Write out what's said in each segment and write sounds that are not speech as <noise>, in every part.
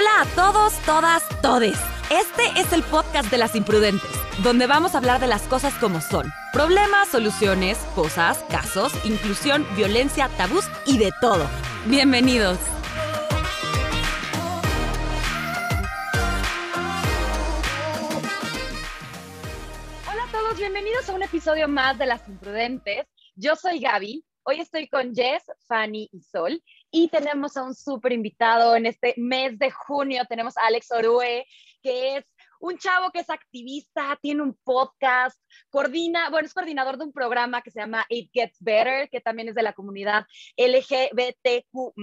Hola a todos, todas, todes. Este es el podcast de las imprudentes, donde vamos a hablar de las cosas como son. Problemas, soluciones, cosas, casos, inclusión, violencia, tabús y de todo. Bienvenidos. Hola a todos, bienvenidos a un episodio más de Las Imprudentes. Yo soy Gaby. Hoy estoy con Jess, Fanny y Sol y tenemos a un súper invitado en este mes de junio. Tenemos a Alex Orue, que es un chavo que es activista, tiene un podcast, coordina, bueno, es coordinador de un programa que se llama It Gets Better, que también es de la comunidad LGBTQ.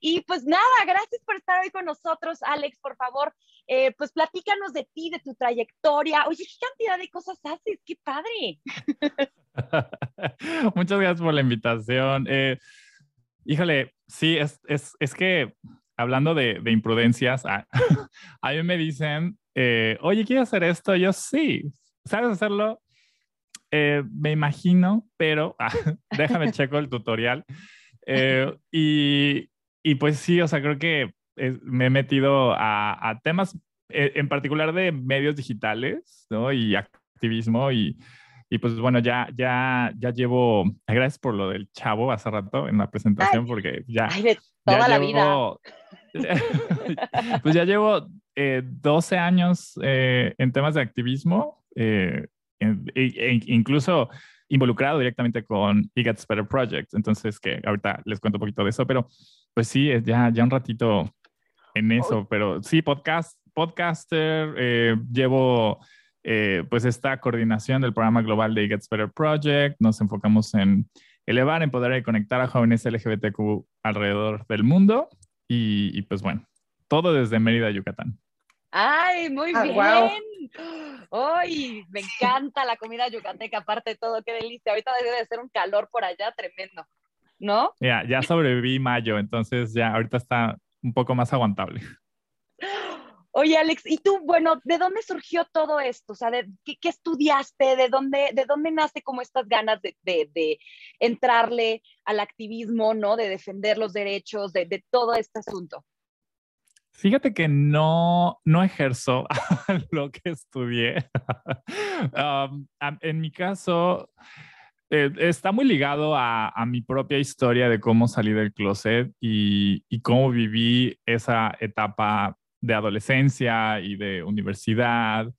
Y pues nada, gracias por estar hoy con nosotros, Alex, por favor, eh, pues platícanos de ti, de tu trayectoria. Oye, qué cantidad de cosas haces, qué padre. <laughs> Muchas gracias por la invitación. Eh, híjole, sí, es, es, es que hablando de, de imprudencias, a, <laughs> a, mí me dicen, eh, oye, ¿quieres hacer esto? Yo sí, ¿sabes hacerlo? Eh, me imagino, pero ah, <laughs> déjame checo el tutorial. Eh, <laughs> y, y, pues sí, o sea, creo que me he metido a, a temas eh, en particular de medios digitales, ¿no? Y activismo y, y pues bueno, ya, ya, ya llevo, gracias por lo del chavo hace rato en la presentación, porque ya... Ay, de toda ya la llevo, vida. <laughs> pues ya llevo eh, 12 años eh, en temas de activismo, eh, en, e, incluso involucrado directamente con It Gets Better Project, entonces que ahorita les cuento un poquito de eso, pero pues sí, ya, ya un ratito en eso, pero sí, podcast, podcaster, eh, llevo eh, pues esta coordinación del programa global de Gets Better Project. Nos enfocamos en elevar, empoderar y conectar a jóvenes LGBTQ alrededor del mundo. Y, y pues bueno, todo desde Mérida, Yucatán. ¡Ay, muy ah, bien! Wow. ¡Ay! Me encanta la comida yucateca, aparte de todo, qué delicia. Ahorita debe de ser un calor por allá tremendo, ¿no? Ya, ya sobreviví mayo, entonces ya ahorita está un poco más aguantable. Oye, Alex, ¿y tú, bueno, de dónde surgió todo esto? O sea, ¿de qué, estudiaste? ¿De dónde, ¿De dónde nace como estas ganas de, entrarle al activismo, ¿no? De defender los derechos, de, todo este asunto. Fíjate que no, no ejerzo <laughs> lo que estudié. <laughs> um, en mi caso, eh, está muy ligado a, mi propia historia de cómo salí del closet y cómo viví esa etapa de adolescencia y de universidad.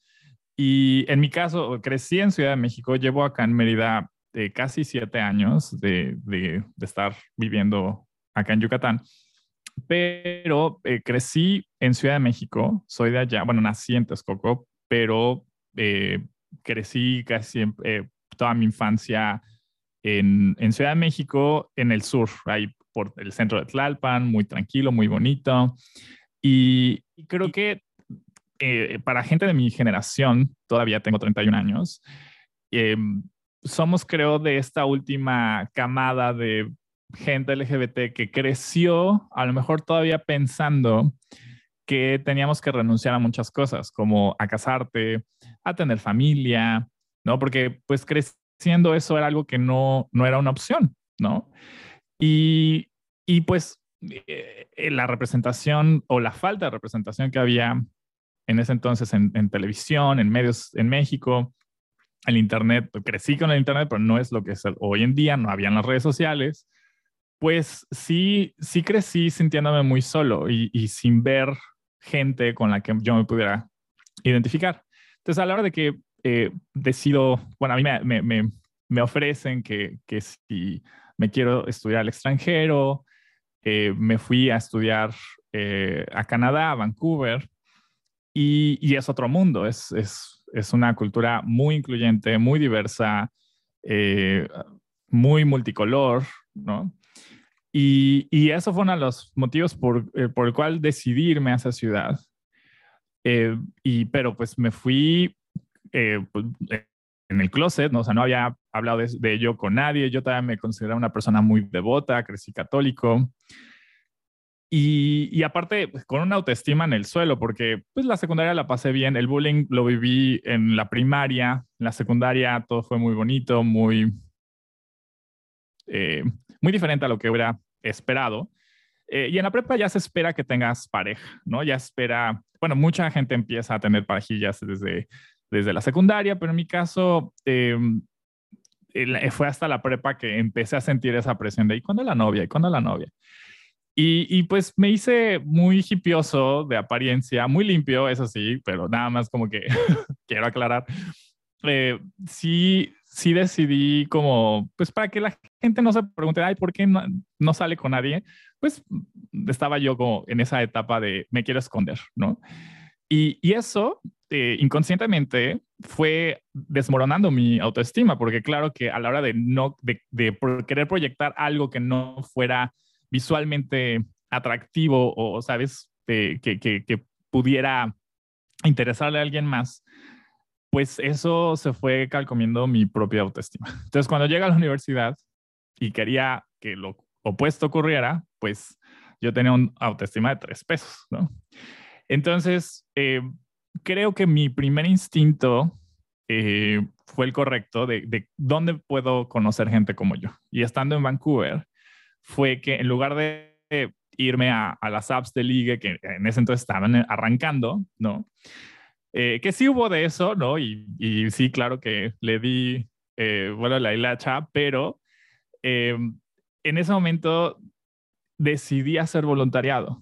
Y en mi caso, crecí en Ciudad de México, llevo acá en Mérida eh, casi siete años de, de, estar viviendo acá en Yucatán, pero eh, crecí en Ciudad de México, soy de allá, bueno, nací en Texcoco, pero eh, crecí casi eh, toda mi infancia en, en, Ciudad de México, en el sur, ahí por el centro de Tlalpan, muy tranquilo, muy bonito. Y, y creo que eh, para gente de mi generación, todavía tengo 31 años, eh, somos creo de esta última camada de gente LGBT que creció a lo mejor todavía pensando que teníamos que renunciar a muchas cosas, como a casarte, a tener familia, ¿no? Porque pues creciendo eso era algo que no, no era una opción, ¿no? Y, y pues la representación o la falta de representación que había en ese entonces en, televisión, en medios en México, el Internet, pues, crecí con el Internet, pero no es lo que es hoy en día, no habían las redes sociales, pues sí, sí crecí sintiéndome muy solo y, y sin ver gente con la que yo me pudiera identificar. Entonces, a la hora de que eh, decido, bueno, a mí me, me, me, me ofrecen que, que si me quiero estudiar al extranjero, eh, me fui a estudiar eh, a Canadá, a Vancouver, y, y es otro mundo, es, es, es, una cultura muy incluyente, muy diversa, eh, muy multicolor, ¿no? Y, y, eso fue uno de los motivos por, eh, por el cual decidí irme a esa ciudad. y, pero pues me fui pues, en el closet, ¿no? o sea, no había hablado de, de, ello con nadie, yo también me consideraba una persona muy devota, crecí católico, y, y, aparte, pues, con una autoestima en el suelo, porque pues la secundaria la pasé bien, el bullying lo viví en la primaria, en la secundaria todo fue muy bonito, muy, eh, muy diferente a lo que hubiera esperado. Eh, y en la prepa ya se espera que tengas pareja, ¿no? Ya espera, bueno, mucha gente empieza a tener parejillas desde, desde la secundaria, pero en mi caso em, fue hasta la prepa que empecé a sentir esa presión de, ¿y cuándo la novia? ¿Y cuándo la novia? Y, y, pues me hice muy hipioso de apariencia, muy limpio, eso sí, pero nada más como que <laughs> quiero aclarar. Eh, sí, sí decidí como, pues para que la gente no se pregunte, ay, ¿por qué no, no sale con nadie? Pues estaba yo como en esa etapa de me quiero esconder, ¿no? Y, y eso eh, inconscientemente fue desmoronando mi autoestima, porque claro que a la hora de no, de, de querer proyectar algo que no fuera visualmente atractivo o, sabes, que, que, que pudiera interesarle a alguien más, pues eso se fue calcomiendo mi propia autoestima. Entonces, cuando llega a la universidad y quería que lo opuesto ocurriera, pues yo tenía un autoestima de tres pesos, ¿no? Entonces, eh, creo que mi primer instinto eh, fue el correcto de, de, dónde puedo conocer gente como yo. Y estando en Vancouver, fue que en lugar de irme a, a las apps de ligue que en ese entonces estaban arrancando, ¿no? Eh, que sí hubo de eso, ¿no? Y, y sí, claro que le di, eh, bueno, la hilacha, pero eh, en ese momento decidí hacer voluntariado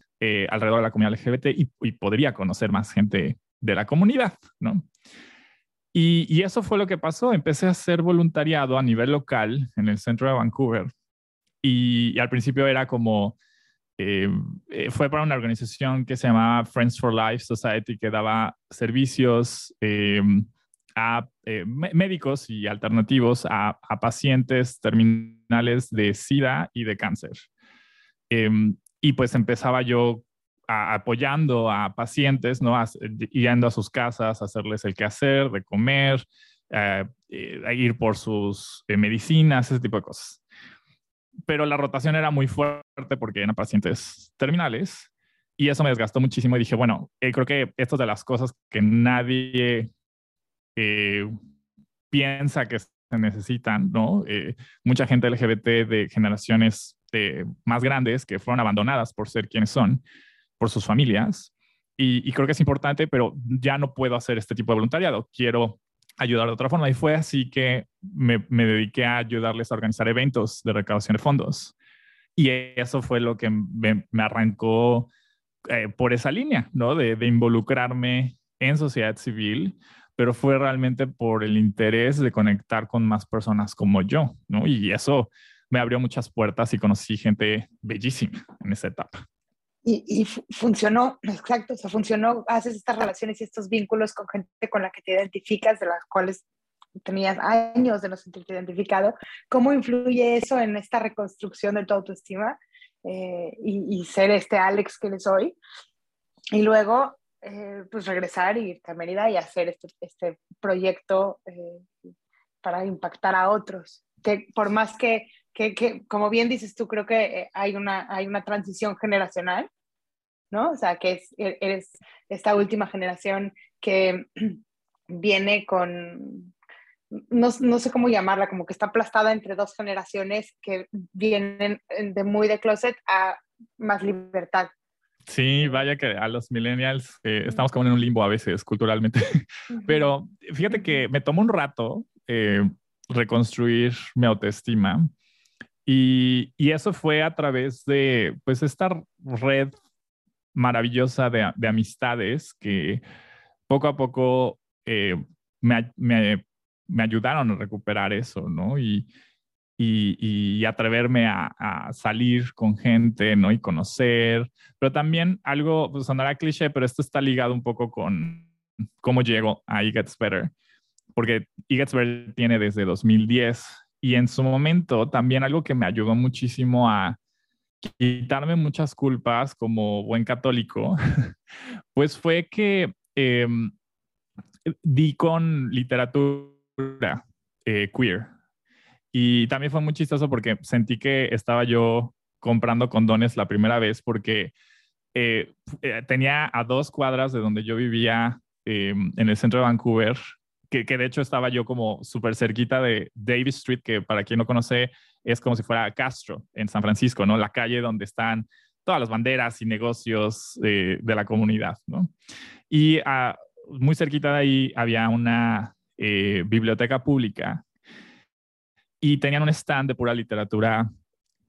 alrededor de la comunidad LGBT y, podría conocer más gente de la comunidad, ¿no? Y, eso fue lo que pasó. Empecé a hacer voluntariado a nivel local en el centro de Vancouver. Y, al principio era como eh, eh, fue para una organización que se llamaba Friends for Life Society, que daba servicios eh, a médicos y alternativos a, a, pacientes terminales de SIDA y de cáncer. Em, y pues empezaba yo a, apoyando a pacientes, ¿no? A, yendo a sus casas, a hacerles el quehacer, de comer, a ir por sus medicinas, ese tipo de cosas pero la rotación era muy fuerte porque eran pacientes terminales y eso me desgastó muchísimo y dije, bueno, eh, creo que esto es de las cosas que nadie eh, piensa que se necesitan, ¿no? Eh, mucha gente LGBT de generaciones eh, más grandes que fueron abandonadas por ser quienes son, por sus familias, y, creo que es importante, pero ya no puedo hacer este tipo de voluntariado. Quiero ayudar de otra forma. Y fue así que me, dediqué a ayudarles a organizar eventos de recaudación de fondos. Y eso fue lo que me, me arrancó eh, por esa línea, ¿no? De, de, involucrarme en sociedad civil, pero fue realmente por el interés de conectar con más personas como yo, ¿no? Y eso me abrió muchas puertas y conocí gente bellísima en esa etapa. Y, y, funcionó, exacto, o sea, funcionó, haces estas relaciones y estos vínculos con gente con la que te identificas, de las cuales tenías años de no sentirte identificado. ¿Cómo influye eso en esta reconstrucción de tu autoestima eh, y, y, ser este Alex que eres hoy? Y luego, eh, pues regresar y irte a Mérida y hacer este, este proyecto eh, para impactar a otros. Que por más que, que, que, como bien dices tú, creo que eh, hay una, hay una transición generacional ¿no? O sea, que es, e-, eres esta última generación que <clears throat> viene con, no, no, sé cómo llamarla, como que está aplastada entre dos generaciones que vienen de muy de closet a más libertad. Sí, vaya que a los millennials eh, estamos como en un limbo a veces culturalmente, <laughs> pero fíjate que me tomó un rato eh, reconstruir mi autoestima y, y, eso fue a través de pues esta red maravillosa de, de amistades que poco a poco eh, me, ayudaron a recuperar eso, ¿no? Y, y, atreverme a, salir con gente, ¿no? Y conocer, pero también algo, pues sonará cliché, pero esto está ligado un poco con cómo llego a E Gets Better, porque E Gets Better tiene desde 2010 y en su momento también algo que me ayudó muchísimo a, quitarme muchas culpas como buen católico, <laughs> pues fue que eh, di con literatura eh, queer. Y también fue muy chistoso porque sentí que estaba yo comprando condones la primera vez porque eh, eh tenía a dos cuadras de donde yo vivía em, en el centro de Vancouver, que, de hecho estaba yo como súper cerquita de Davis Street, que para quien no conoce es como si fuera Castro en San Francisco, ¿no? La calle donde están todas las banderas y negocios de la comunidad, ¿no? Y ah, muy cerquita de ahí había una eh, biblioteca pública y tenían un stand de pura literatura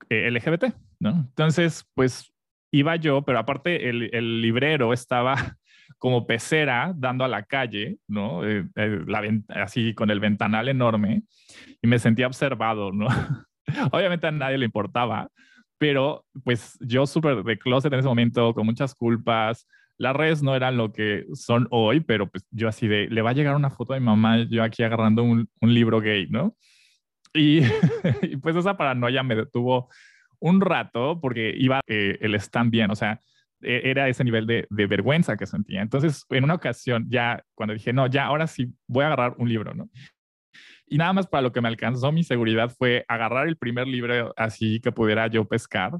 eh, LGBT, ¿no? Entonces, pues iba yo, pero aparte el librero estaba como pecera dando a la calle, ¿no? Eh, así con el ventanal enorme y me sentía observado, ¿no? <laughs> Obviamente a nadie le importaba, pero pues yo súper de closet en ese momento, con muchas culpas. Las redes no eran lo que son hoy, pero pues yo así de, le va a llegar una foto a mi mamá, yo aquí agarrando un, un libro gay, ¿no? Y, <laughs> y, pues esa paranoia me detuvo un rato porque iba eh, el stand bien, o sea, era ese nivel de, de, vergüenza que sentía. Entonces, en una ocasión, ya cuando dije, no, ya, ahora sí voy a agarrar un libro, ¿no? Y nada más para lo que me alcanzó mi seguridad fue agarrar el primer libro así que pudiera yo pescar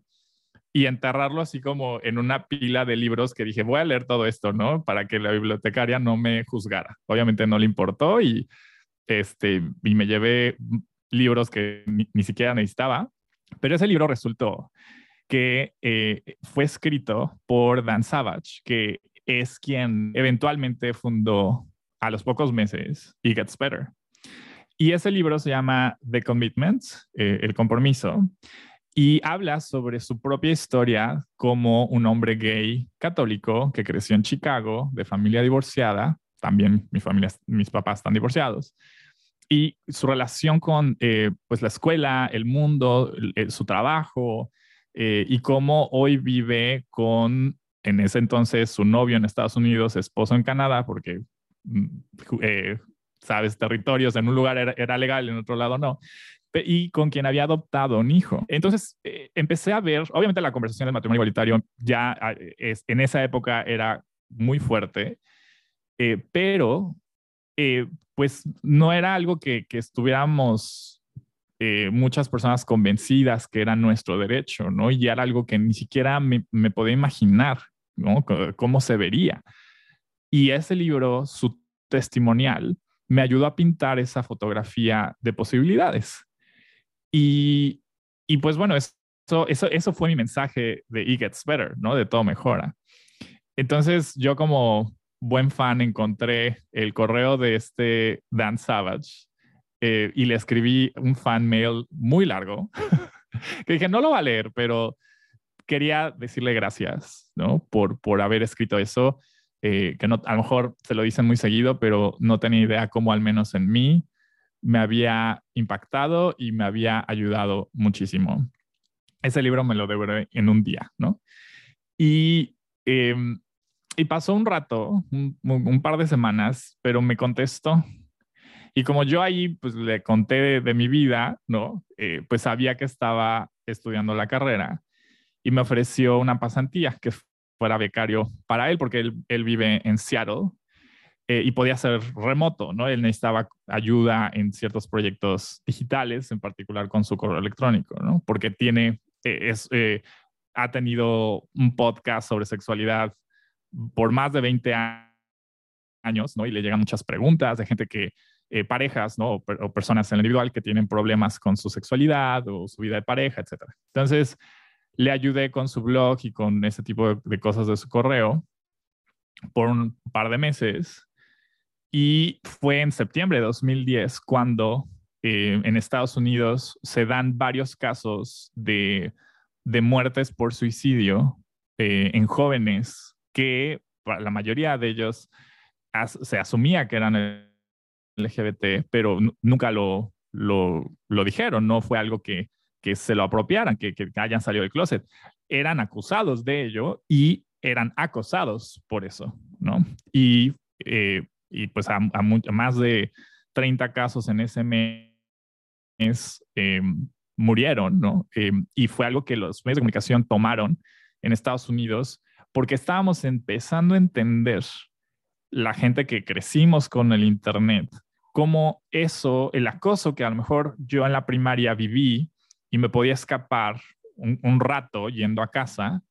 y enterrarlo así como en una pila de libros que dije, voy a leer todo esto, ¿no? Para que la bibliotecaria no me juzgara. Obviamente no le importó y, este, y me llevé libros que ni, ni siquiera necesitaba, pero ese libro resultó que eh, fue escrito por Dan Savage, que es quien eventualmente fundó a los pocos meses It Gets Better. Y ese libro se llama The Commitment, eh, el compromiso, y habla sobre su propia historia como un hombre gay católico que creció en Chicago, de familia divorciada, también mi familia, mis papás están divorciados, y su relación con eh, pues la escuela, el mundo, su trabajo, eh, y cómo hoy vive con, en ese entonces, su novio en Estados Unidos, esposo en Canadá, porque mm, sabes, territorios, en un lugar era, legal, en otro lado no, y con quien había adoptado un hijo. Entonces eh, empecé a ver, obviamente la conversación del matrimonio igualitario ya ah, es, en esa época era muy fuerte, eh, pero eh, pues no era algo que, que estuviéramos muchas personas convencidas que era nuestro derecho, ¿no? Y era algo que ni siquiera me, me podía imaginar, ¿no? cómo se vería. Y ese libro, su testimonial, me ayudó a pintar esa fotografía de posibilidades. Y, y pues bueno, eso, eso, eso fue mi mensaje de It Gets Better, ¿no? De todo mejora. Entonces yo como buen fan encontré el correo de este Dan Savage eh, y le escribí un fan mail muy largo <laughs> que dije, no lo va a leer, pero quería decirle gracias, ¿no? Por, por haber escrito eso eh, que no, a lo mejor se lo dicen muy seguido, pero no tenía idea cómo al menos en mí me había impactado y me había ayudado muchísimo. Ese libro me lo devoré en un día, ¿no? Y, em, y pasó un rato, un, par de semanas, pero me contestó. Y como yo ahí pues le conté de, mi vida, ¿no? Eh, pues sabía que estaba estudiando la carrera y me ofreció una pasantía que fuera becario para él, porque él, vive en Seattle eh, y podía ser remoto, ¿no? Él necesitaba ayuda en ciertos proyectos digitales, en particular con su correo electrónico, ¿no? Porque tiene, eh, es, eh, ha tenido un podcast sobre sexualidad por más de 20 años, ¿no? Y le llegan muchas preguntas de gente que, parejas, ¿no? O, o, personas en el individual que tienen problemas con su sexualidad o su vida de pareja, etc. Entonces, le ayudé con su blog y con ese tipo de, cosas de su correo por un par de meses. Y fue en septiembre de 2010 cuando eh, en Estados Unidos se dan varios casos de, muertes por suicidio eh, en jóvenes que la mayoría de ellos se asumía que eran LGBT, pero nunca lo, lo, lo, dijeron, no fue algo que, que se lo apropiaran, que, que hayan salido del closet. Eran acusados de ello y eran acosados por eso, ¿no? Y, eh, y pues a, más de 30 casos en ese mes eh, murieron, ¿no? Eh, y fue algo que los medios de comunicación tomaron en Estados Unidos porque estábamos empezando a entender la gente que crecimos con el Internet, cómo eso, el acoso que a lo mejor yo en la primaria viví, y me podía escapar un, rato yendo a casa,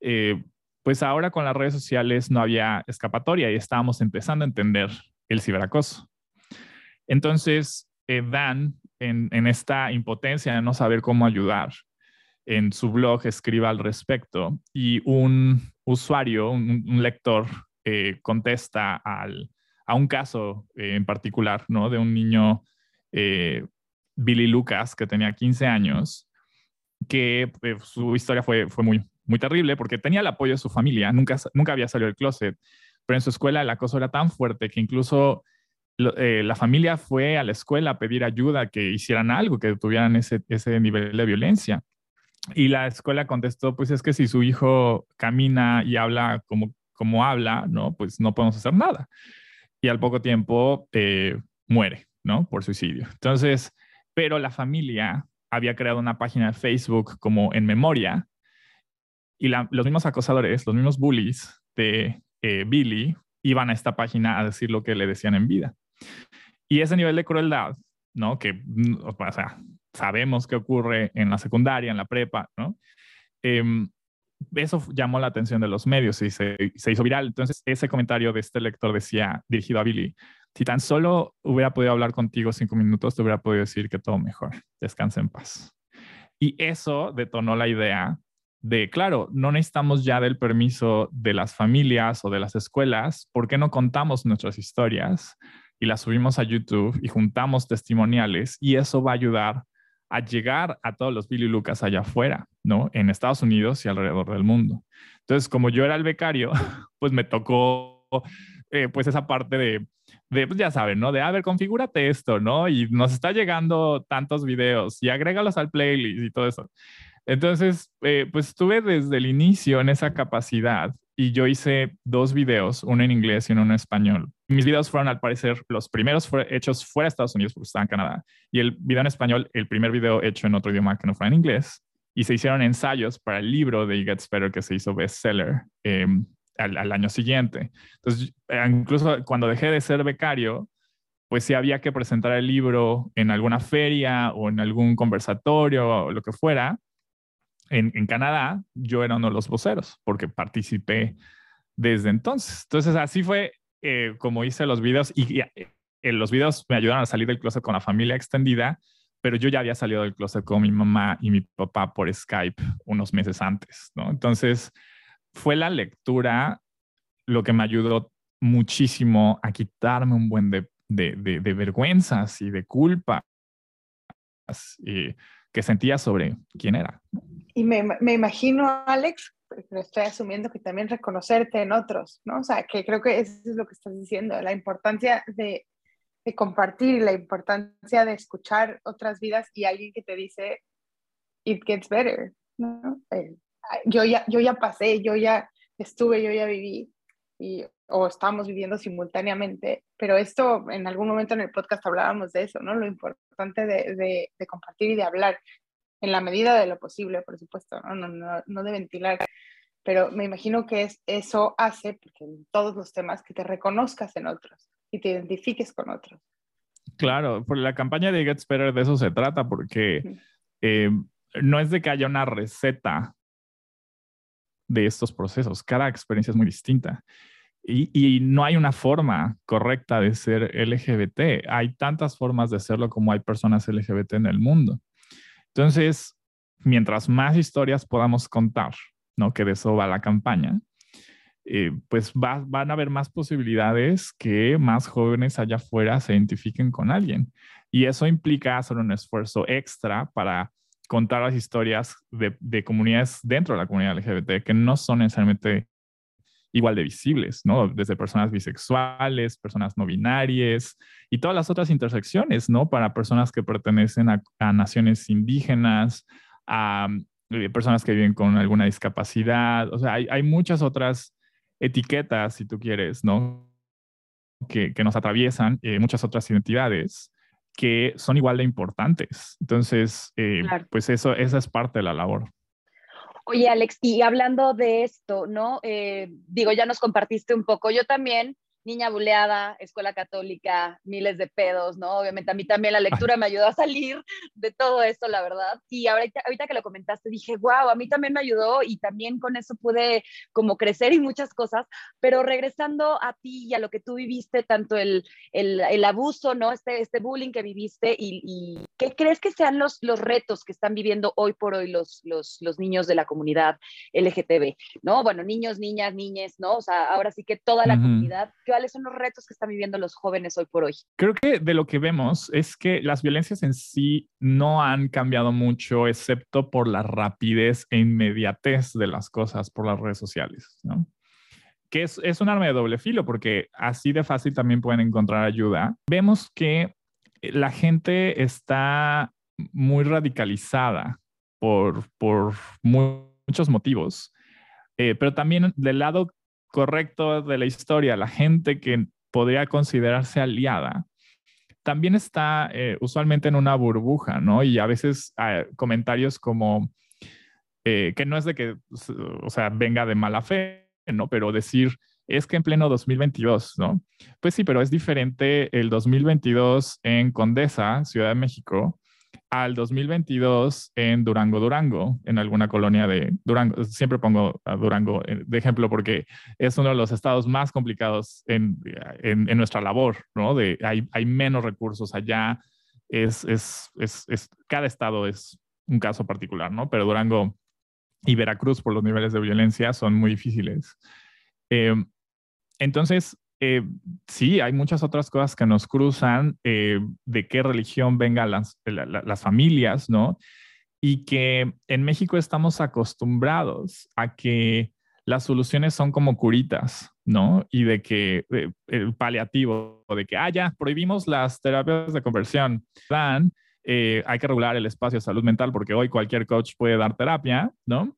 eh, pues ahora con las redes sociales no había escapatoria y estábamos empezando a entender el ciberacoso. Entonces, eh, Dan, en, esta impotencia de no saber cómo ayudar, en su blog escriba al respecto y un usuario, un, lector, eh, contesta al, a un caso eh, en particular, ¿no? De un niño, eh, Billy Lucas, que tenía 15 años, que su historia fue, fue muy, muy terrible porque tenía el apoyo de su familia, nunca, nunca había salido del closet, pero en su escuela el acoso era tan fuerte que incluso la familia fue a la escuela a pedir ayuda, que hicieran algo, que tuvieran ese, ese nivel de violencia. Y la escuela contestó, pues es que si su hijo camina y habla como, como habla, ¿no? Pues no podemos hacer nada. Y al poco tiempo eh, muere, ¿no? Por suicidio. Entonces, pero la familia había creado una página de Facebook como en memoria y los mismos acosadores, los mismos bullies de eh, Billy iban a esta página a decir lo que le decían en vida. Y ese nivel de crueldad, ¿no? Que, mm, o sea, sabemos que ocurre en la secundaria, en la prepa, ¿no? Em, eso llamó la atención de los medios y se, hizo viral. Entonces, ese comentario de este lector decía, dirigido a Billy, si tan solo hubiera podido hablar contigo cinco minutos, te hubiera podido decir que todo mejor, descansa en paz. Y eso detonó la idea de, claro, no necesitamos ya del permiso de las familias o de las escuelas, ¿por qué no contamos nuestras historias y las subimos a YouTube y juntamos testimoniales? Y eso va a ayudar a llegar a todos los Billy Lucas allá afuera, ¿no? En Estados Unidos y alrededor del mundo. Entonces, como yo era el becario, <laughs> pues me tocó, eh, pues esa parte de, de, pues ya saben, ¿no? De, a ver, configúrate esto, ¿no? Y nos está llegando tantos videos y agrégalos al playlist y todo eso. Entonces, eh, pues estuve desde el inicio en esa capacidad y yo hice dos videos, uno en inglés y uno en español. Mis videos fueron, al parecer, los primeros hechos fuera de Estados Unidos porque estaba en Canadá. Y el video en español, el primer video hecho en otro idioma que no fuera en inglés. Y se hicieron ensayos para el libro de It Gets Better que se hizo bestseller eh, al, año siguiente. Entonces, eh, incluso cuando dejé de ser becario, pues si había que presentar el libro en alguna feria o en algún conversatorio o lo que fuera, en, Canadá, yo era uno de los voceros porque participé desde entonces. Entonces, así fue eh, como hice los videos y, eh, los videos me ayudaron a salir del closet con la familia extendida, pero yo ya había salido del closet con mi mamá y mi papá por Skype unos meses antes, ¿no? Entonces, fue la lectura lo que me ayudó muchísimo a quitarme un buen de, de, de, vergüenzas y de culpa que sentía sobre quién era. Y me, me imagino, Alex, estoy asumiendo que también reconocerte en otros, ¿no? O sea, que creo que eso es lo que estás diciendo, la importancia de, de compartir, la importancia de escuchar otras vidas y alguien que te dice, it gets better, ¿no? Eh, yo, ya, yo ya pasé, yo ya estuve, yo ya viví, y, o estamos viviendo simultáneamente, pero esto en algún momento en el podcast hablábamos de eso, ¿no? Lo importante de, de, de compartir y de hablar en la medida de lo posible, por supuesto, no, no, no, no de ventilar, pero me imagino que es, eso hace, porque en todos los temas, que te reconozcas en otros y te identifiques con otros. Claro, por la campaña de Get Better de eso se trata, porque eh, no es de que haya una receta de estos procesos, cada experiencia es muy distinta. Y, y, no hay una forma correcta de ser LGBT. Hay tantas formas de serlo como hay personas LGBT en el mundo. Entonces, mientras más historias podamos contar, ¿no? Que de eso va la campaña, eh, pues van a haber más posibilidades que más jóvenes allá afuera se identifiquen con alguien. Y eso implica hacer un esfuerzo extra para contar las historias de, de comunidades dentro de la comunidad LGBT que no son necesariamente igual de visibles, ¿no? Desde personas bisexuales, personas no binarias y todas las otras intersecciones, ¿no? Para personas que pertenecen a, naciones indígenas, a eh, personas que viven con alguna discapacidad, o sea, hay, muchas otras etiquetas, si tú quieres, ¿no? Que, nos atraviesan, eh, muchas otras identidades que son igual de importantes. Entonces, eh, pues eso, esa es parte de la labor. Oye, Alex, y hablando de esto, ¿no? Eh, digo, ya nos compartiste un poco, yo también niña buleada, escuela católica, miles de pedos, ¿no? Obviamente a mí también la lectura me ayudó a salir de todo esto, la verdad. Y ahorita, ahorita que lo comentaste, dije, wow, a mí también me ayudó y también con eso pude como crecer y muchas cosas. Pero regresando a ti y a lo que tú viviste, tanto el, el, el abuso, ¿no? Este, este bullying que viviste y, y, ¿qué crees que sean los, los retos que están viviendo hoy por hoy los, los, los niños de la comunidad LGTB, ¿no? Bueno, niños, niñas, niñes, ¿no? O sea, ahora sí que toda la uh -huh. comunidad, ¿cuáles son los retos que están viviendo los jóvenes hoy por hoy? Creo que de lo que vemos es que las violencias en sí no han cambiado mucho, excepto por la rapidez e inmediatez de las cosas por las redes sociales, ¿no? que es, es, un arma de doble filo porque así de fácil también pueden encontrar ayuda. Vemos que la gente está muy radicalizada por, por muchos motivos, eh, pero también del lado correcto de la historia, la gente que podría considerarse aliada, también está eh, usualmente en una burbuja, ¿no? Y a veces eh, comentarios como eh, que no es de que, o sea, venga de mala fe, ¿no? Pero decir, es que en pleno 2022, ¿no? Pues sí, pero es diferente el 2022 en Condesa, Ciudad de México, al 2022 en Durango, Durango, en alguna colonia de Durango. Siempre pongo Durango de ejemplo porque es uno de los estados más complicados en, en, nuestra labor, ¿no? De, hay, hay menos recursos allá, es, es, es, cada estado es un caso particular, ¿no? Pero Durango y Veracruz por los niveles de violencia son muy difíciles. Eh, entonces, eh, sí, hay muchas otras cosas que nos cruzan, eh, de qué religión vengan las, la, las, familias, ¿no? Y que en México estamos acostumbrados a que las soluciones son como curitas, ¿no? Y de que eh, el paliativo, de que, ah, ya, prohibimos las terapias de conversión, dan, eh, hay que regular el espacio de salud mental porque hoy cualquier coach puede dar terapia, ¿no?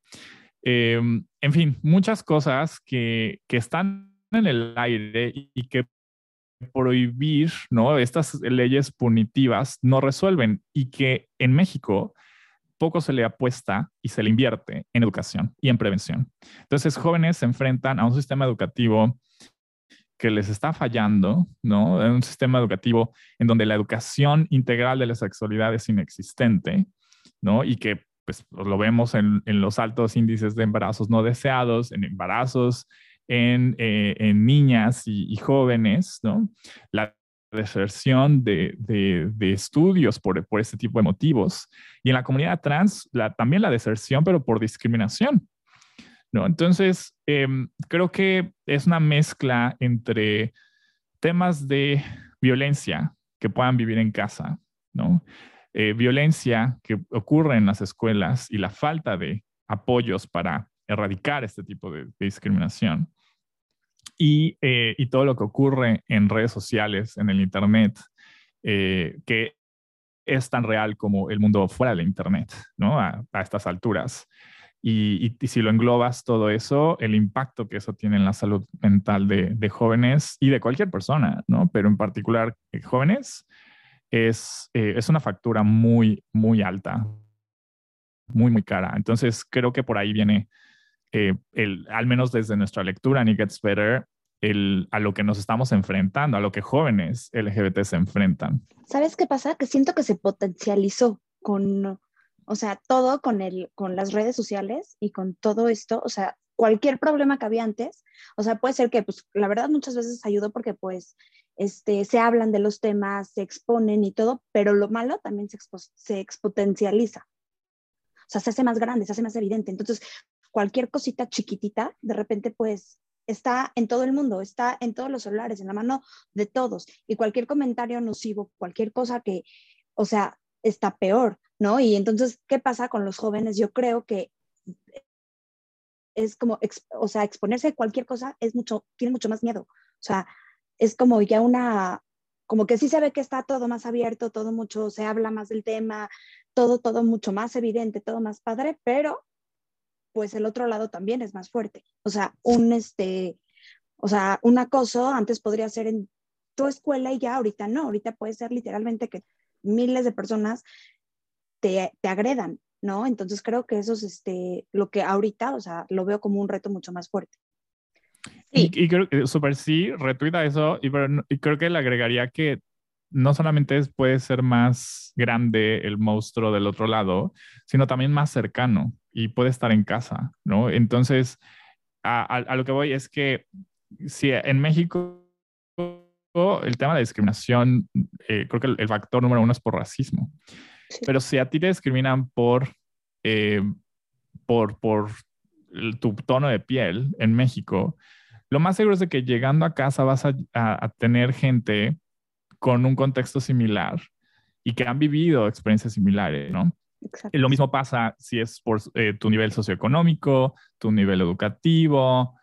Eh, en fin, muchas cosas que, que, están en el aire y que prohibir, ¿no? Estas leyes punitivas no resuelven y que en México poco se le apuesta y se le invierte en educación y en prevención. Entonces, jóvenes se enfrentan a un sistema educativo que les está fallando, ¿no? En un sistema educativo en donde la educación integral de la sexualidad es inexistente, ¿no? Y que pues lo vemos en, en los altos índices de embarazos no deseados, en embarazos en, eh, en niñas y, jóvenes, ¿no? La deserción de, de, estudios por, por, este tipo de motivos. Y en la comunidad trans, también la deserción, pero por discriminación, ¿no? Entonces, eh, creo que es una mezcla entre temas de violencia que puedan vivir en casa, ¿no? Eh, violencia que ocurre en las escuelas y la falta de apoyos para erradicar este tipo de discriminación. Y, eh, y, todo lo que ocurre en redes sociales, en el Internet, eh, que es tan real como el mundo fuera del Internet, ¿no? A, estas alturas. Y, si lo englobas todo eso, el impacto que eso tiene en la salud mental de, jóvenes y de cualquier persona, ¿no? Pero en particular eh, jóvenes, es, es una factura muy, muy alta, muy, muy cara. Entonces, creo que por ahí viene, eh, el, al menos desde nuestra lectura, It Gets Better, el, a lo que nos estamos enfrentando, a lo que jóvenes LGBT se enfrentan. ¿Sabes qué pasa? Que siento que se potencializó con o sea, todo con, el, con las redes sociales y con todo esto, o sea, cualquier problema que había antes, o sea, puede ser que, pues, la verdad muchas veces ayudó porque, pues, este, se hablan de los temas, se exponen y todo, pero lo malo también se, expo se exponencializa. O sea, se hace más grande, se hace más evidente. Entonces, cualquier cosita chiquitita, de repente, pues, está en todo el mundo, está en todos los celulares, en la mano de todos. Y cualquier comentario nocivo, cualquier cosa que, o sea, está peor. ¿no? Y entonces, ¿qué pasa con los jóvenes? Yo creo que es como, o sea, exponerse a cualquier cosa es mucho, tiene mucho más miedo. O sea, es como ya una, como que sí se ve que está todo más abierto, todo mucho, se habla más del tema, todo, todo mucho más evidente, todo más padre, pero pues el otro lado también es más fuerte. O sea, un, este, o sea, un acoso antes podría ser en tu escuela y ya ahorita no, ahorita puede ser literalmente que miles de personas te, te agredan, ¿no? Entonces creo que eso es este, lo que ahorita, o sea, lo veo como un reto mucho más fuerte. Y, creo que súper sí, retuita eso, y, y creo que le agregaría que no solamente puede ser más grande el monstruo del otro lado, sino también más cercano y puede estar en casa, ¿no? Entonces, a, lo que voy es que si en México el tema de discriminación, eh, creo que el, factor número uno es por racismo. Pero si a ti te discriminan por, eh, por, por tu tono de piel en México, lo más seguro es de que llegando a casa vas a, tener gente con un contexto similar y que han vivido experiencias similares, ¿no? Lo mismo pasa si es por eh, tu nivel socioeconómico, tu nivel educativo,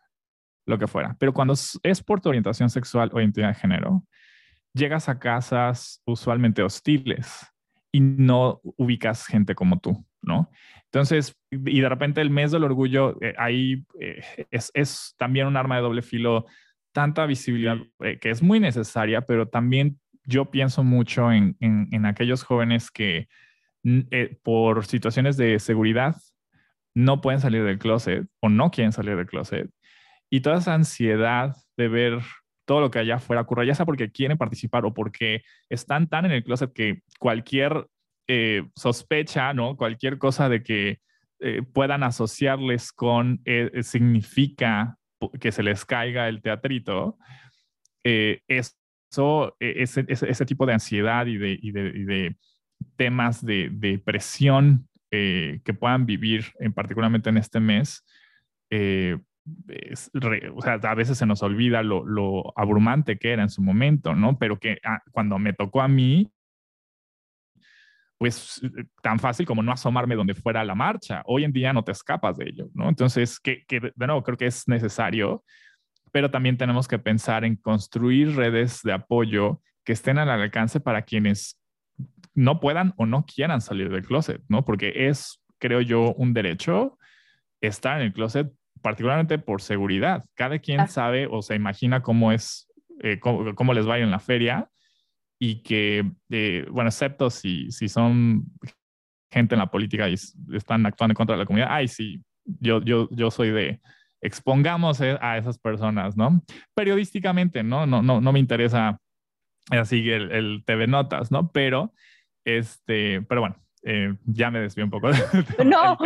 lo que fuera. Pero cuando es por tu orientación sexual o identidad de género, llegas a casas usualmente hostiles y no ubicas gente como tú, ¿no? Entonces, y de repente el mes del orgullo, eh, ahí eh, es, es, también un arma de doble filo, tanta visibilidad eh, que es muy necesaria, pero también yo pienso mucho en, en, en aquellos jóvenes que por situaciones de seguridad no pueden salir del closet o no quieren salir del closet y toda esa ansiedad de ver todo lo que allá afuera ocurre, ya sea porque quieren participar o porque están tan en el closet que cualquier eh, sospecha, ¿no? Cualquier cosa de que eh, puedan asociarles con eh, significa que se les caiga el teatrito, eso, ese, ese, tipo de ansiedad y de, temas de, presión que puedan vivir, en, particularmente en este mes, o sea, a veces se nos olvida lo, lo, abrumante que era en su momento, ¿no? Pero que ah, cuando me tocó a mí, pues tan fácil como no asomarme donde fuera la marcha. Hoy en día no te escapas de ello, ¿no? Entonces, que, que de nuevo creo que es necesario, pero también tenemos que pensar en construir redes de apoyo que estén al alcance para quienes no puedan o no quieran salir del closet, ¿no? Porque es, creo yo, un derecho estar en el closet, particularmente por seguridad. Cada quien ah. sabe o se imagina cómo es, eh, cómo, cómo, les va en la feria y que, eh, bueno, excepto si, si son gente en la política y están actuando en contra de la comunidad, ay, sí, yo, yo, yo soy de expongamos e, a esas personas, ¿no? Periodísticamente, ¿no? No, no, no me interesa así el, el TV Notas, ¿no? Pero, este, pero bueno, eh, ya me desvío un poco. No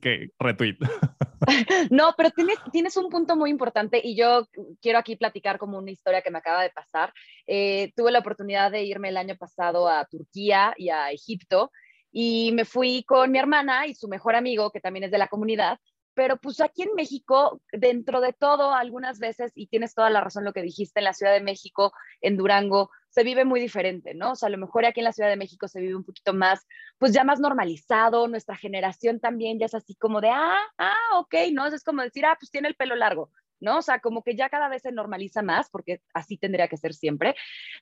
que retweet. <laughs> No, pero tienes, tienes un punto muy importante y yo quiero aquí platicar como una historia que me acaba de pasar. Eh, tuve la oportunidad de irme el año pasado a Turquía y a Egipto y me fui con mi hermana y su mejor amigo, que también es de la comunidad, pero pues aquí en México, dentro de todo, algunas veces, y tienes toda la razón lo que dijiste, en la Ciudad de México, en Durango, se vive muy diferente, ¿no? O sea, a lo mejor aquí en la Ciudad de México se vive un poquito más, pues ya más normalizado, nuestra generación también ya es así como de, ah, ah, ok, ¿no? Es como decir, ah, pues tiene el pelo largo, ¿no? O sea, como que ya cada vez se normaliza más, porque así tendría que ser siempre.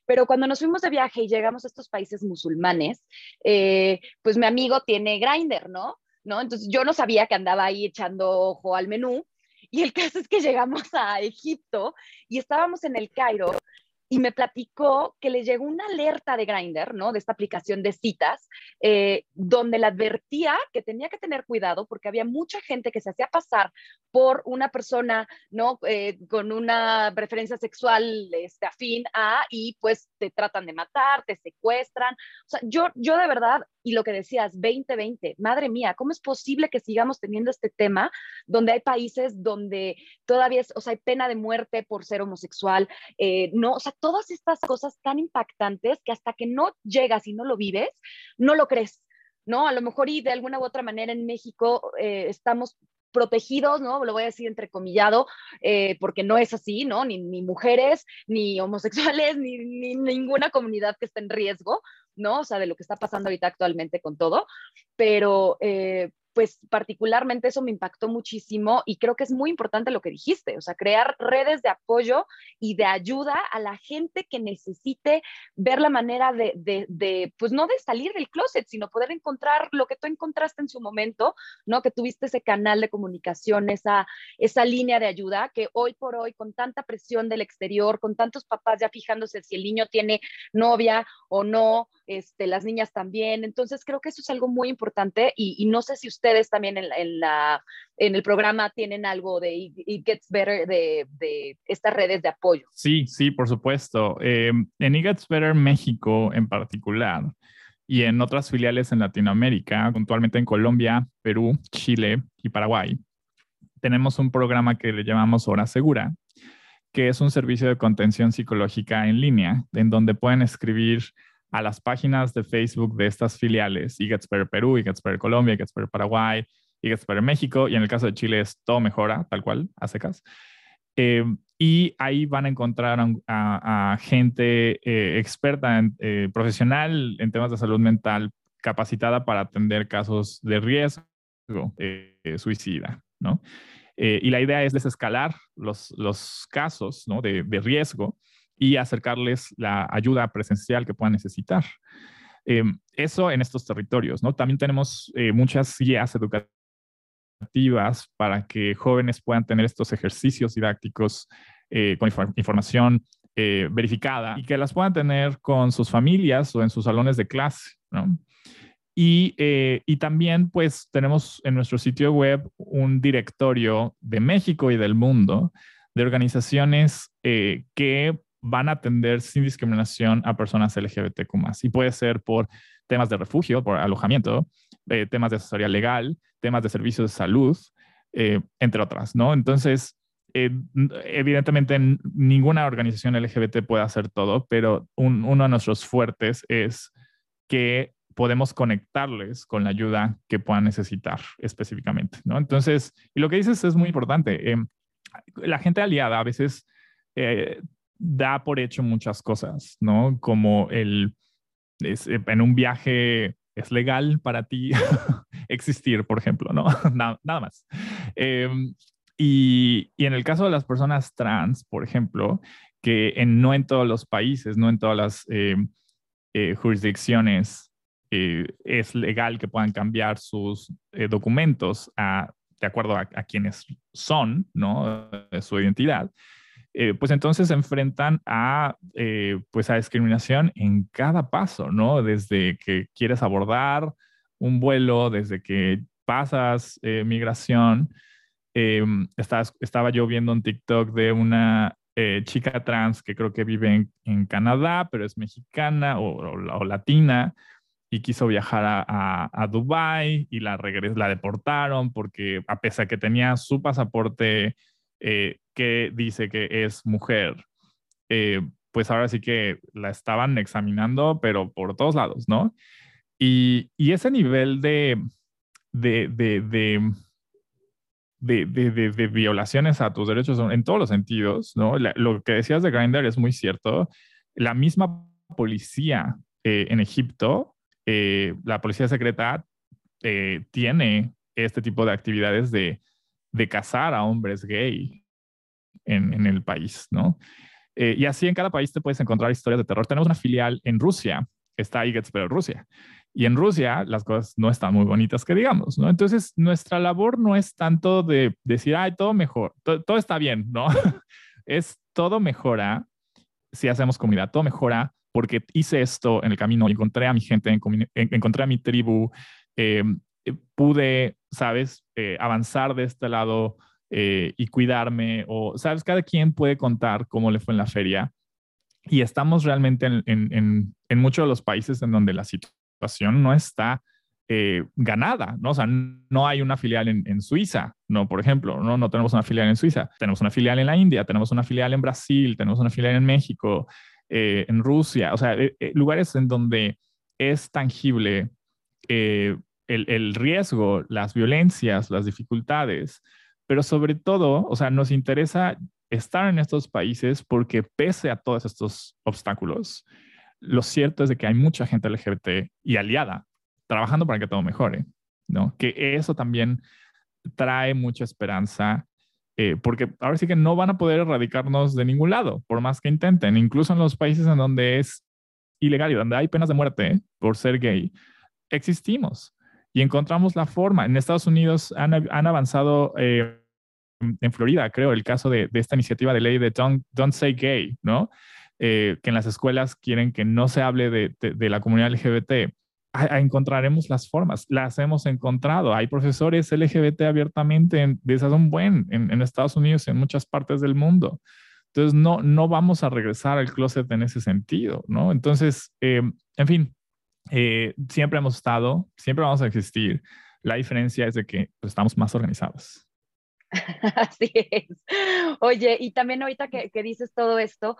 Pero cuando nos fuimos de viaje y llegamos a estos países musulmanes, eh, pues mi amigo tiene grinder, ¿no? ¿no? Entonces yo no sabía que andaba ahí echando ojo al menú. Y el caso es que llegamos a Egipto y estábamos en el Cairo y me platicó que le llegó una alerta de Grindr, ¿no? De esta aplicación de citas, eh, donde le advertía que tenía que tener cuidado porque había mucha gente que se hacía pasar por una persona, ¿no? Eh, con una preferencia sexual este, afín a, y pues tratan de matar, te secuestran. O sea, yo, yo de verdad, y lo que decías, 2020, madre mía, ¿cómo es posible que sigamos teniendo este tema donde hay países donde todavía es, o sea, hay pena de muerte por ser homosexual, eh, no, o sea, todas estas cosas tan impactantes que hasta que no llegas y no lo vives, no lo crees, ¿no? A lo mejor y de alguna u otra manera en México eh, estamos protegidos, ¿no? Lo voy a decir entrecomillado, eh, porque no es así, ¿no? Ni, mujeres, ni homosexuales, <laughs> ni, ni, ninguna comunidad que esté en riesgo, ¿no? O sea, de lo que está pasando ahorita actualmente con todo, pero, eh, pues particularmente eso me impactó muchísimo y creo que es muy importante lo que dijiste, o sea, crear redes de apoyo y de ayuda a la gente que necesite ver la manera de, de, pues no de salir del closet, sino poder encontrar lo que tú encontraste en su momento, ¿no? Que tuviste ese canal de comunicación, esa, esa línea de ayuda, que hoy por hoy, con tanta presión del exterior, con tantos papás ya fijándose si el niño tiene novia o no, este, las niñas también, entonces creo que eso es algo muy importante y, y no sé si usted ustedes también en, el programa tienen algo de It Gets Better, de, estas redes de apoyo. Sí, sí, por supuesto. Eh, en It Gets Better México en particular y en otras filiales en Latinoamérica, puntualmente en Colombia, Perú, Chile y Paraguay, tenemos un programa que le llamamos Hora Segura, que es un servicio de contención psicológica en línea, en donde pueden escribir a las páginas de Facebook de estas filiales, Better Perú, Better Colombia, Better Paraguay, Better México, y en el caso de Chile es todo mejora, tal cual, a secas. Eh, y ahí van a encontrar a, gente eh, experta, en, eh, profesional en temas de salud mental, capacitada para atender casos de riesgo suicida, ¿no? y la idea es desescalar los, los casos ¿no? de, de riesgo y acercarles la ayuda presencial que puedan necesitar. eso en estos territorios, ¿no? También tenemos muchas guías educativas para que jóvenes puedan tener estos ejercicios didácticos eh, con información eh, verificada y que las puedan tener con sus familias o en sus salones de clase, ¿no? Y, eh, y, también, pues, tenemos en nuestro sitio web un directorio de México y del mundo de organizaciones que van a atender sin discriminación a personas LGBTQ+. Y puede ser por temas de refugio, por alojamiento, temas de asesoría legal, temas de servicios de salud, eh, entre otras, ¿no? Entonces, eh, evidentemente ninguna organización LGBT puede hacer todo, pero uno de nuestros fuertes es que podemos conectarles con la ayuda que puedan necesitar específicamente, ¿no? Entonces, y lo que dices es muy importante. Em, la gente aliada a veces eh, da por hecho muchas cosas, ¿no? Como el, en un viaje es legal para ti <laughs> existir, por ejemplo, ¿no? <laughs> nada, más. Em, y, y, en el caso de las personas trans, por ejemplo, que en, no en todos los países, no en todas las em, eh, jurisdicciones eh, es legal que puedan cambiar sus eh, documentos a, de acuerdo a, a, quienes son, ¿no? su identidad. Eh, pues entonces se enfrentan a, eh, pues a discriminación en cada paso, ¿no? Desde que quieres abordar un vuelo, desde que pasas eh, migración. estaba, yo viendo un TikTok de una chica trans que creo que vive en, Canadá, pero es mexicana o, latina y quiso viajar a, a, Dubái y la, la deportaron porque a pesar que tenía su pasaporte eh, que dice que es mujer, eh, pues ahora sí que la estaban examinando, pero por todos lados, ¿no? Y, y ese nivel de, de, de, de de, violaciones a tus derechos en todos los sentidos, ¿no? lo que decías de Grindr es muy cierto. La misma policía eh, en Egipto, la policía secreta, tiene este tipo de actividades de, de cazar a hombres gay en, el país, ¿no? Eh, y así en cada país te puedes encontrar historias de terror. Tenemos una filial en Rusia, está IGETS, pero Rusia. Y en Rusia las cosas no están muy bonitas que digamos, ¿no? Entonces nuestra labor no es tanto de decir, ay, todo mejor, todo, está bien, ¿no? <laughs> es todo mejora si hacemos comunidad, todo mejora porque hice esto en el camino, encontré a mi gente, encontré a mi tribu, em, pude, ¿sabes?, eh, avanzar de este lado eh, y cuidarme, o, ¿sabes? Cada quien puede contar cómo le fue en la feria. Y estamos realmente en, en, en, muchos de los países en donde la situación no está eh, ganada, ¿no? O sea, no hay una filial en, en, Suiza, ¿no? Por ejemplo, ¿no? No tenemos una filial en Suiza, tenemos una filial en la India, tenemos una filial en Brasil, tenemos una filial en México, en Rusia, o sea, lugares en donde es tangible el, el, riesgo, las violencias, las dificultades, pero sobre todo, o sea, nos interesa estar en estos países porque pese a todos estos obstáculos, lo cierto es de que hay mucha gente LGBT y aliada trabajando para que todo mejore, ¿no? Que eso también trae mucha esperanza, eh, porque ahora sí que no van a poder erradicarnos de ningún lado, por más que intenten, incluso en los países en donde es ilegal y donde hay penas de muerte por ser gay, existimos y encontramos la forma. En Estados Unidos han, han avanzado, eh, en Florida, creo, el caso de, de, esta iniciativa de ley de Don't, Don't Say Gay, ¿no? Eh, que en las escuelas quieren que no se hable de, de, la comunidad LGBT. encontraremos las formas, las hemos encontrado. Hay profesores LGBT abiertamente desde hace un buen en, Estados Unidos en muchas partes del mundo. Entonces, no, no vamos a regresar al closet en ese sentido, ¿no? Entonces, eh, en fin, eh, siempre hemos estado, siempre vamos a existir. La diferencia es de que pues, estamos más organizados. <laughs> Así es. Oye, y también ahorita que, dices todo esto,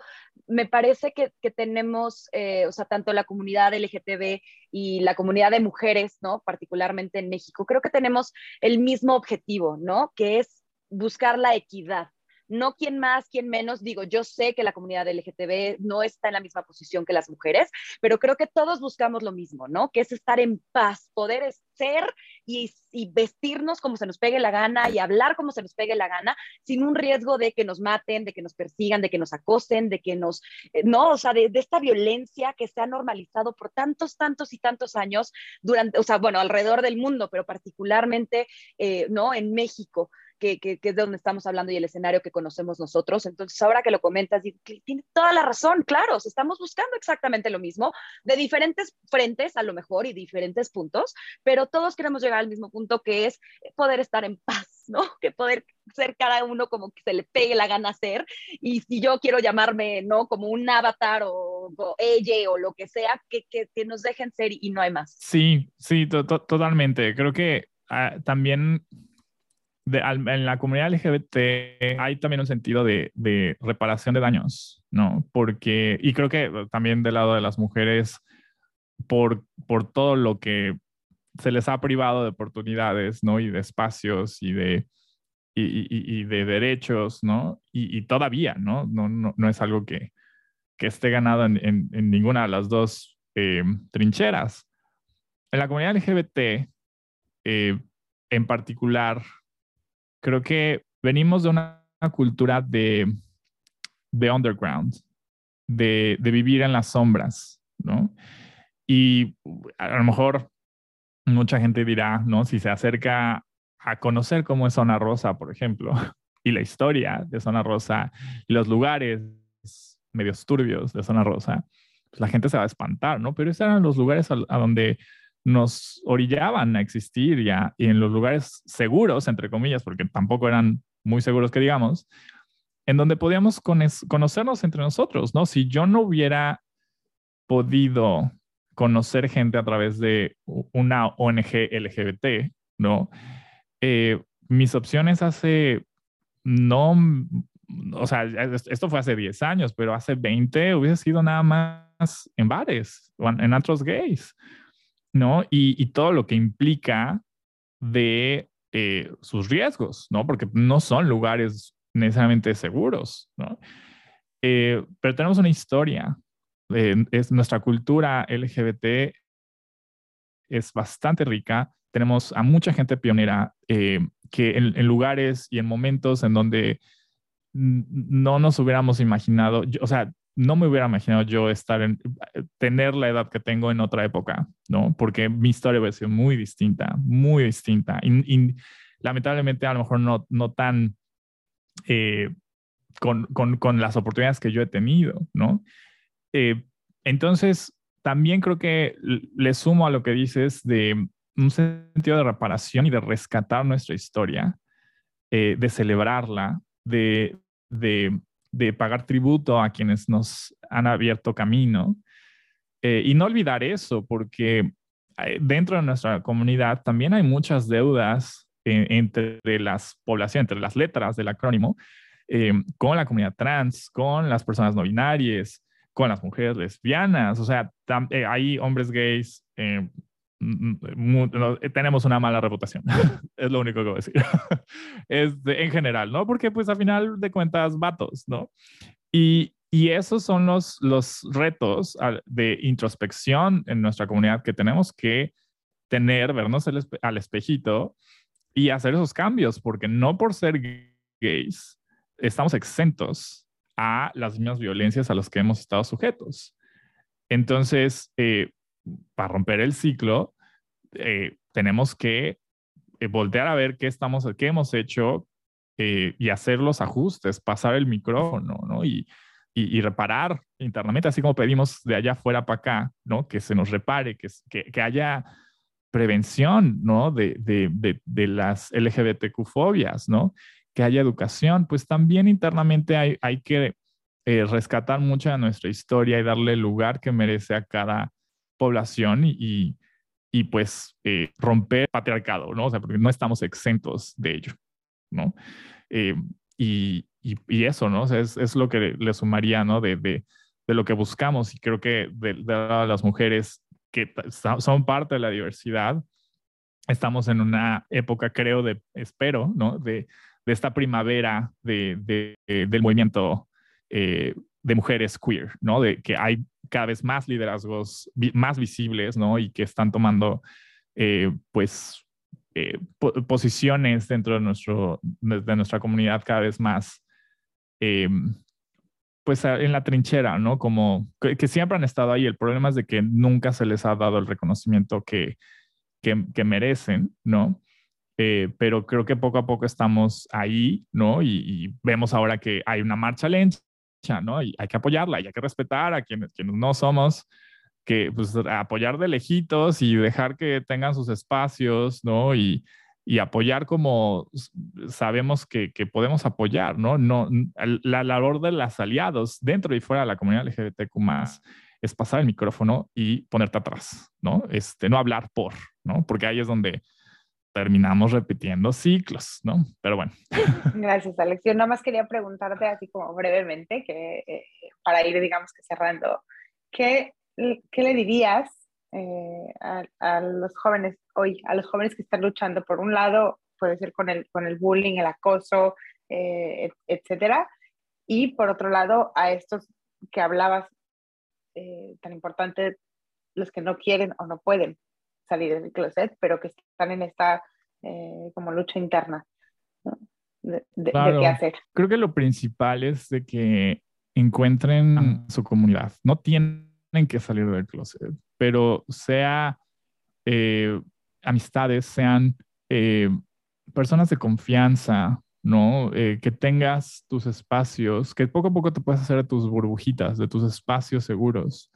me parece que, tenemos, eh, o sea, tanto la comunidad LGTB y la comunidad de mujeres, ¿no? Particularmente en México, creo que tenemos el mismo objetivo, ¿no? Que es buscar la equidad no quién más, quién menos. Digo, yo sé que la comunidad LGTB no está en la misma posición que las mujeres, pero creo que todos buscamos lo mismo, ¿no? Que es estar en paz, poder ser y, vestirnos como se nos pegue la gana y hablar como se nos pegue la gana, sin un riesgo de que nos maten, de que nos persigan, de que nos acosen, de que nos, eh, no, o sea, de, esta violencia que se ha normalizado por tantos, tantos y tantos años durante, o sea, bueno, alrededor del mundo, pero particularmente, eh, ¿no? En México que, que, es de donde estamos hablando y el escenario que conocemos nosotros. Entonces, ahora que lo comentas, tiene toda la razón, claro, estamos buscando exactamente lo mismo, de diferentes frentes a lo mejor y diferentes puntos, pero todos queremos llegar al mismo punto que es poder estar en paz, ¿no? <laughs> Que poder ser cada uno como que se le pegue la gana ser. Y si yo quiero llamarme, ¿no? Como un avatar o, ella o lo que sea, que, que, que, nos dejen ser y no hay más. Sí, sí, totalmente. Creo que ah, también en la comunidad LGBT hay también un sentido de, reparación de daños, ¿no? Porque, y creo que también del lado de las mujeres, por, por todo lo que se les ha privado de oportunidades, ¿no? Y de espacios y de, y, de derechos, ¿no? Y, todavía, ¿no? No, no, es algo que, que esté ganado en, en, ninguna de las dos eh, trincheras. En la comunidad LGBT, eh, en particular, creo que venimos de una cultura de, de underground, de, de, vivir en las sombras, ¿no? Y a lo mejor mucha gente dirá, ¿no? Si se acerca a conocer cómo es Zona Rosa, por ejemplo, <laughs> y la historia de Zona Rosa y los lugares medios turbios de Zona Rosa, pues la gente se va a espantar, ¿no? Pero esos eran los lugares a donde nos orillaban a existir ya y en los lugares seguros, entre comillas, porque tampoco eran muy seguros que digamos, en donde podíamos conocernos entre nosotros, ¿no? Si yo no hubiera podido conocer gente a través de una ONG LGBT, ¿no? Eh, mis opciones hace, no, o sea, esto fue hace 10 años, pero hace 20 hubiese sido nada más en bares, en antros gays, ¿no? Y, todo lo que implica de eh, sus riesgos, ¿no? Porque no son lugares necesariamente seguros, ¿no? Eh, pero tenemos una historia, eh, es nuestra cultura LGBT es bastante rica, tenemos a mucha gente pionera que en, lugares y en momentos en donde no nos hubiéramos imaginado, o sea, no me hubiera imaginado yo estar en, tener la edad que tengo en otra época, ¿no? Porque mi historia hubiera sido muy distinta, muy distinta. Y, lamentablemente a lo mejor no, no tan eh, con, con, con, las oportunidades que yo he tenido, ¿no? Eh, entonces, también creo que le sumo a lo que dices de un sentido de reparación y de rescatar nuestra historia, eh, de celebrarla, de, de de pagar tributo a quienes nos han abierto camino. Eh, y no olvidar eso, porque eh, dentro de nuestra comunidad también hay muchas deudas eh, entre las poblaciones, entre las letras del acrónimo, con la comunidad trans, con las personas no binarias, con las mujeres lesbianas. O sea, hay hombres gays tenemos una mala reputación. <laughs> es lo único que voy a decir. <laughs> es en general, ¿no? Porque pues al final de cuentas, vatos, ¿no? Y, y esos son los, los retos de introspección en nuestra comunidad que tenemos que tener, vernos al espejito y hacer esos cambios, porque no por ser gays estamos exentos a las mismas violencias a las que hemos estado sujetos. Entonces, eh, para romper el ciclo, eh, tenemos que eh, voltear a ver qué, estamos, qué hemos hecho eh, y hacer los ajustes, pasar el micrófono, ¿no? Y y, reparar internamente, así como pedimos de allá afuera para acá, ¿no? Que se nos repare, que, que, que haya prevención, ¿no? De, de, de, de las LGBTQ-fobias, ¿no? Que haya educación, pues también internamente hay, hay que eh, rescatar mucha de nuestra historia y darle el lugar que merece a cada población y, y, pues eh, romper patriarcado, ¿no? O sea, porque no estamos exentos de ello, ¿no? Eh, y, y, eso, ¿no? O sea, es, es, lo que le, sumaría, ¿no? De, de, de, lo que buscamos y creo que de, de las mujeres que son parte de la diversidad, estamos en una época, creo, de, espero, ¿no? De, de esta primavera de, de, del movimiento eh, de mujeres queer, ¿no? De que hay cada vez más liderazgos más visibles, ¿no? Y que están tomando, eh, pues, eh, posiciones dentro de, nuestro, de, nuestra comunidad cada vez más, pues, en la trinchera, ¿no? Como que, siempre han estado ahí. El problema es de que nunca se les ha dado el reconocimiento que, que, merecen, ¿no? pero creo que poco a poco estamos ahí, ¿no? Y, y, vemos ahora que hay una marcha lenta, ¿no? Hay que apoyarla y hay que respetar a quienes, quienes no somos, que pues apoyar de lejitos y dejar que tengan sus espacios, ¿no? Y, y apoyar como sabemos que, que, podemos apoyar, ¿no? no la labor de los aliados dentro y fuera de la comunidad LGBTQ más es pasar el micrófono y ponerte atrás, ¿no? Este, no hablar por, ¿no? Porque ahí es donde terminamos repitiendo ciclos, ¿no? Pero bueno. <laughs> Gracias, Alex. Yo nada más quería preguntarte así como brevemente, que eh, para ir, digamos que cerrando, ¿qué, qué le dirías eh, a, los jóvenes hoy, a los jóvenes que están luchando, por un lado, puede ser con el, con el bullying, el acoso, eh, etcétera, y por otro lado, a estos que hablabas tan importante, los que no quieren o no pueden salir del closet, pero que están en esta eh, como lucha interna de, qué hacer. Creo que lo principal es de que encuentren su comunidad. No tienen que salir del closet, pero sea eh, amistades, sean eh, personas de confianza, ¿no? que tengas tus espacios, que poco a poco te puedas hacer tus burbujitas, de tus espacios seguros.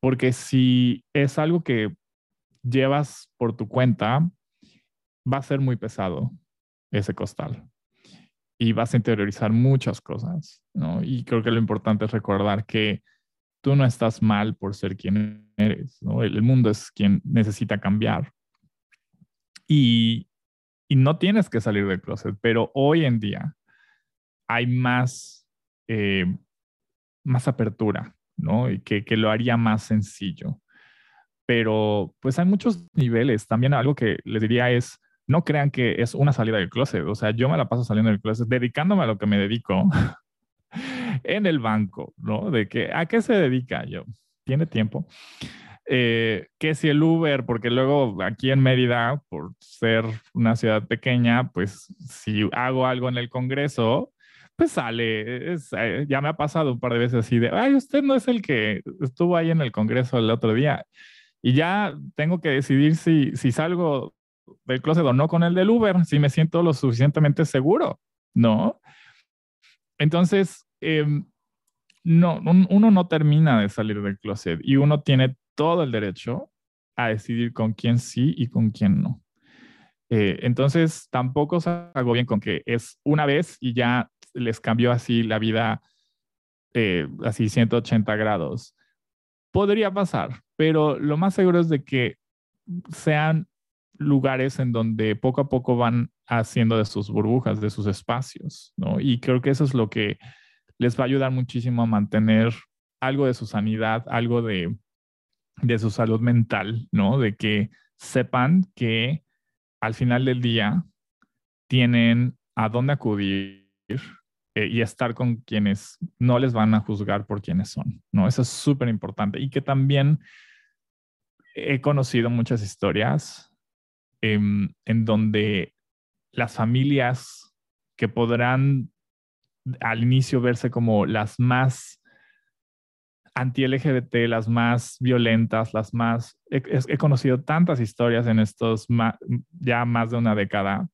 Porque si es algo que llevas por tu cuenta, va a ser muy pesado ese costal y vas a interiorizar muchas cosas. Y creo que lo importante es recordar que tú no estás mal por ser quien eres, ¿no? El, mundo es quien necesita cambiar. Y, no tienes que salir del closet, pero hoy en día hay más, eh, más apertura, ¿no? Y que lo haría más sencillo pero pues hay muchos niveles. También algo que les diría es, no crean que es una salida del closet. O sea, yo me la paso saliendo del closet dedicándome a lo que me dedico <laughs> en el banco, ¿no? De que, ¿a qué se dedica yo? ¿Tiene tiempo? Eh, que si el Uber, porque luego aquí en Mérida, por ser una ciudad pequeña, pues si hago algo en el Congreso, pues sale. Eh, ya me ha pasado un par de veces así de, ay, usted no es el que estuvo ahí en el Congreso el otro día y ya tengo que decidir si, si salgo del closet o no con el del Uber, si me siento lo suficientemente seguro, ¿no? Entonces, em, no, uno no termina de salir del closet y uno tiene todo el derecho a decidir con quién sí y con quién no. Eh, entonces, tampoco se hago bien con que es una vez y ya les cambió así la vida, eh, así 180 grados. Podría pasar, pero lo más seguro es de que sean lugares en donde poco a poco van haciendo de sus burbujas, de sus espacios, ¿no? Y creo que eso es lo que les va a ayudar muchísimo a mantener algo de su sanidad, algo de, de su salud mental, ¿no? De que sepan que al final del día tienen a dónde acudir eh, y estar con quienes no les van a juzgar por quienes son, ¿no? Eso es súper importante. Y que también he conocido muchas historias en, donde las familias que podrán al inicio verse como las más anti-LGBT, las más violentas, las más... He, conocido tantas historias en estos ya más de una década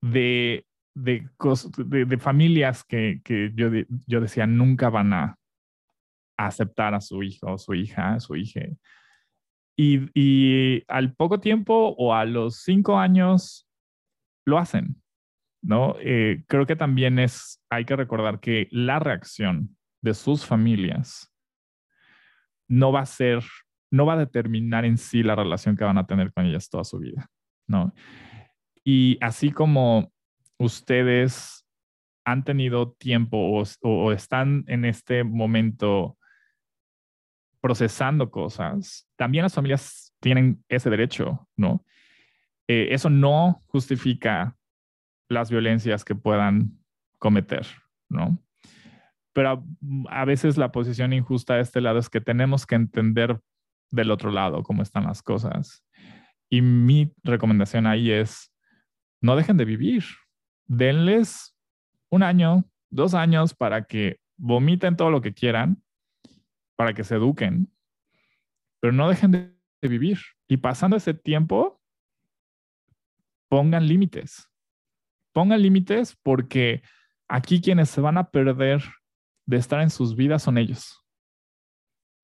de de, de, familias que, que yo, yo, decía nunca van a, aceptar a su hijo o su hija, su hija. Y, y, al poco tiempo o a los cinco años lo hacen, ¿no? Eh, creo que también es, hay que recordar que la reacción de sus familias no va a ser, no va a determinar en sí la relación que van a tener con ellas toda su vida, ¿no? Y así como ustedes han tenido tiempo o, están en este momento procesando cosas, también las familias tienen ese derecho, ¿no? Eh, eso no justifica las violencias que puedan cometer, ¿no? Pero a, veces la posición injusta de este lado es que tenemos que entender del otro lado cómo están las cosas. Y mi recomendación ahí es, no dejen de vivir. Denles un año, dos años para que vomiten todo lo que quieran, para que se eduquen, pero no dejen de, vivir. Y pasando ese tiempo, pongan límites. Pongan límites porque aquí quienes se van a perder de estar en sus vidas son ellos.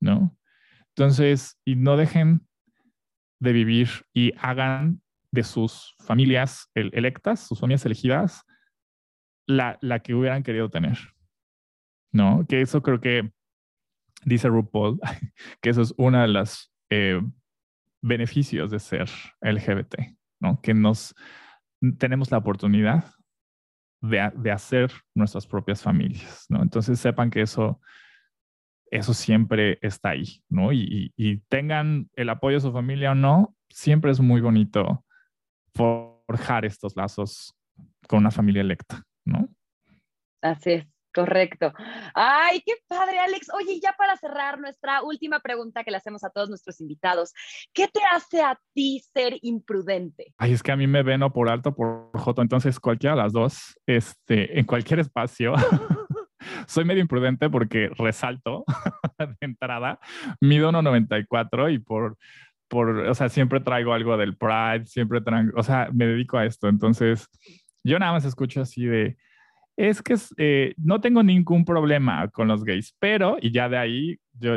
¿No? Entonces, y no dejen de vivir y hagan de sus familias electas, sus familias elegidas, la, la, que hubieran querido tener. ¿No? Que eso creo que dice RuPaul, <laughs> que eso es uno de los eh, beneficios de ser LGBT, ¿no? Que nos tenemos la oportunidad de, de, hacer nuestras propias familias, ¿no? Entonces sepan que eso, eso siempre está ahí, ¿no? Y, y, y tengan el apoyo de su familia o no, siempre es muy bonito forjar estos lazos con una familia electa, ¿no? Así es. Correcto. Ay, qué padre, Alex. Oye, ya para cerrar nuestra última pregunta que le hacemos a todos nuestros invitados, ¿qué te hace a ti ser imprudente? Ay, es que a mí me ven o por alto por joto, entonces cualquiera de las dos, este, en cualquier espacio. <laughs> Soy medio imprudente porque resalto <laughs> de entrada, mido 1,94 y por por, o sea, siempre traigo algo del Pride, siempre traigo, o sea, me dedico a esto. Entonces, yo nada más escucho así de, es que eh, no tengo ningún problema con los gays, pero, y ya de ahí, yo,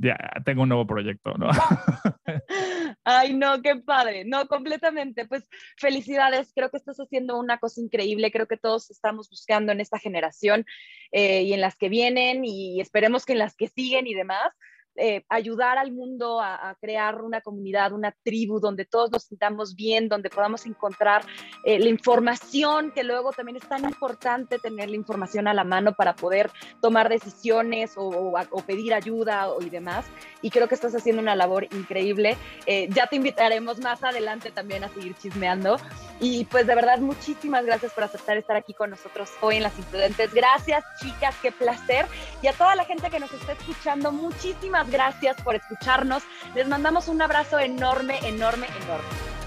ya tengo un nuevo proyecto, ¿no? <laughs> Ay, no, qué padre, no, completamente. Pues felicidades, creo que estás haciendo una cosa increíble, creo que todos estamos buscando en esta generación eh, y en las que vienen y esperemos que en las que siguen y demás, eh, ayudar al mundo a, crear una comunidad, una tribu donde todos nos sintamos bien, donde podamos encontrar eh, la información, que luego también es tan importante tener la información a la mano para poder tomar decisiones o, pedir ayuda y demás. Y creo que estás haciendo una labor increíble. Eh, ya te invitaremos más adelante también a seguir chismeando. Y pues de verdad, muchísimas gracias por aceptar estar aquí con nosotros hoy en Las Imprudentes. Gracias, chicas, qué placer. Y a toda la gente que nos está escuchando, gracias por escucharnos. Les mandamos un abrazo enorme, enorme, enorme.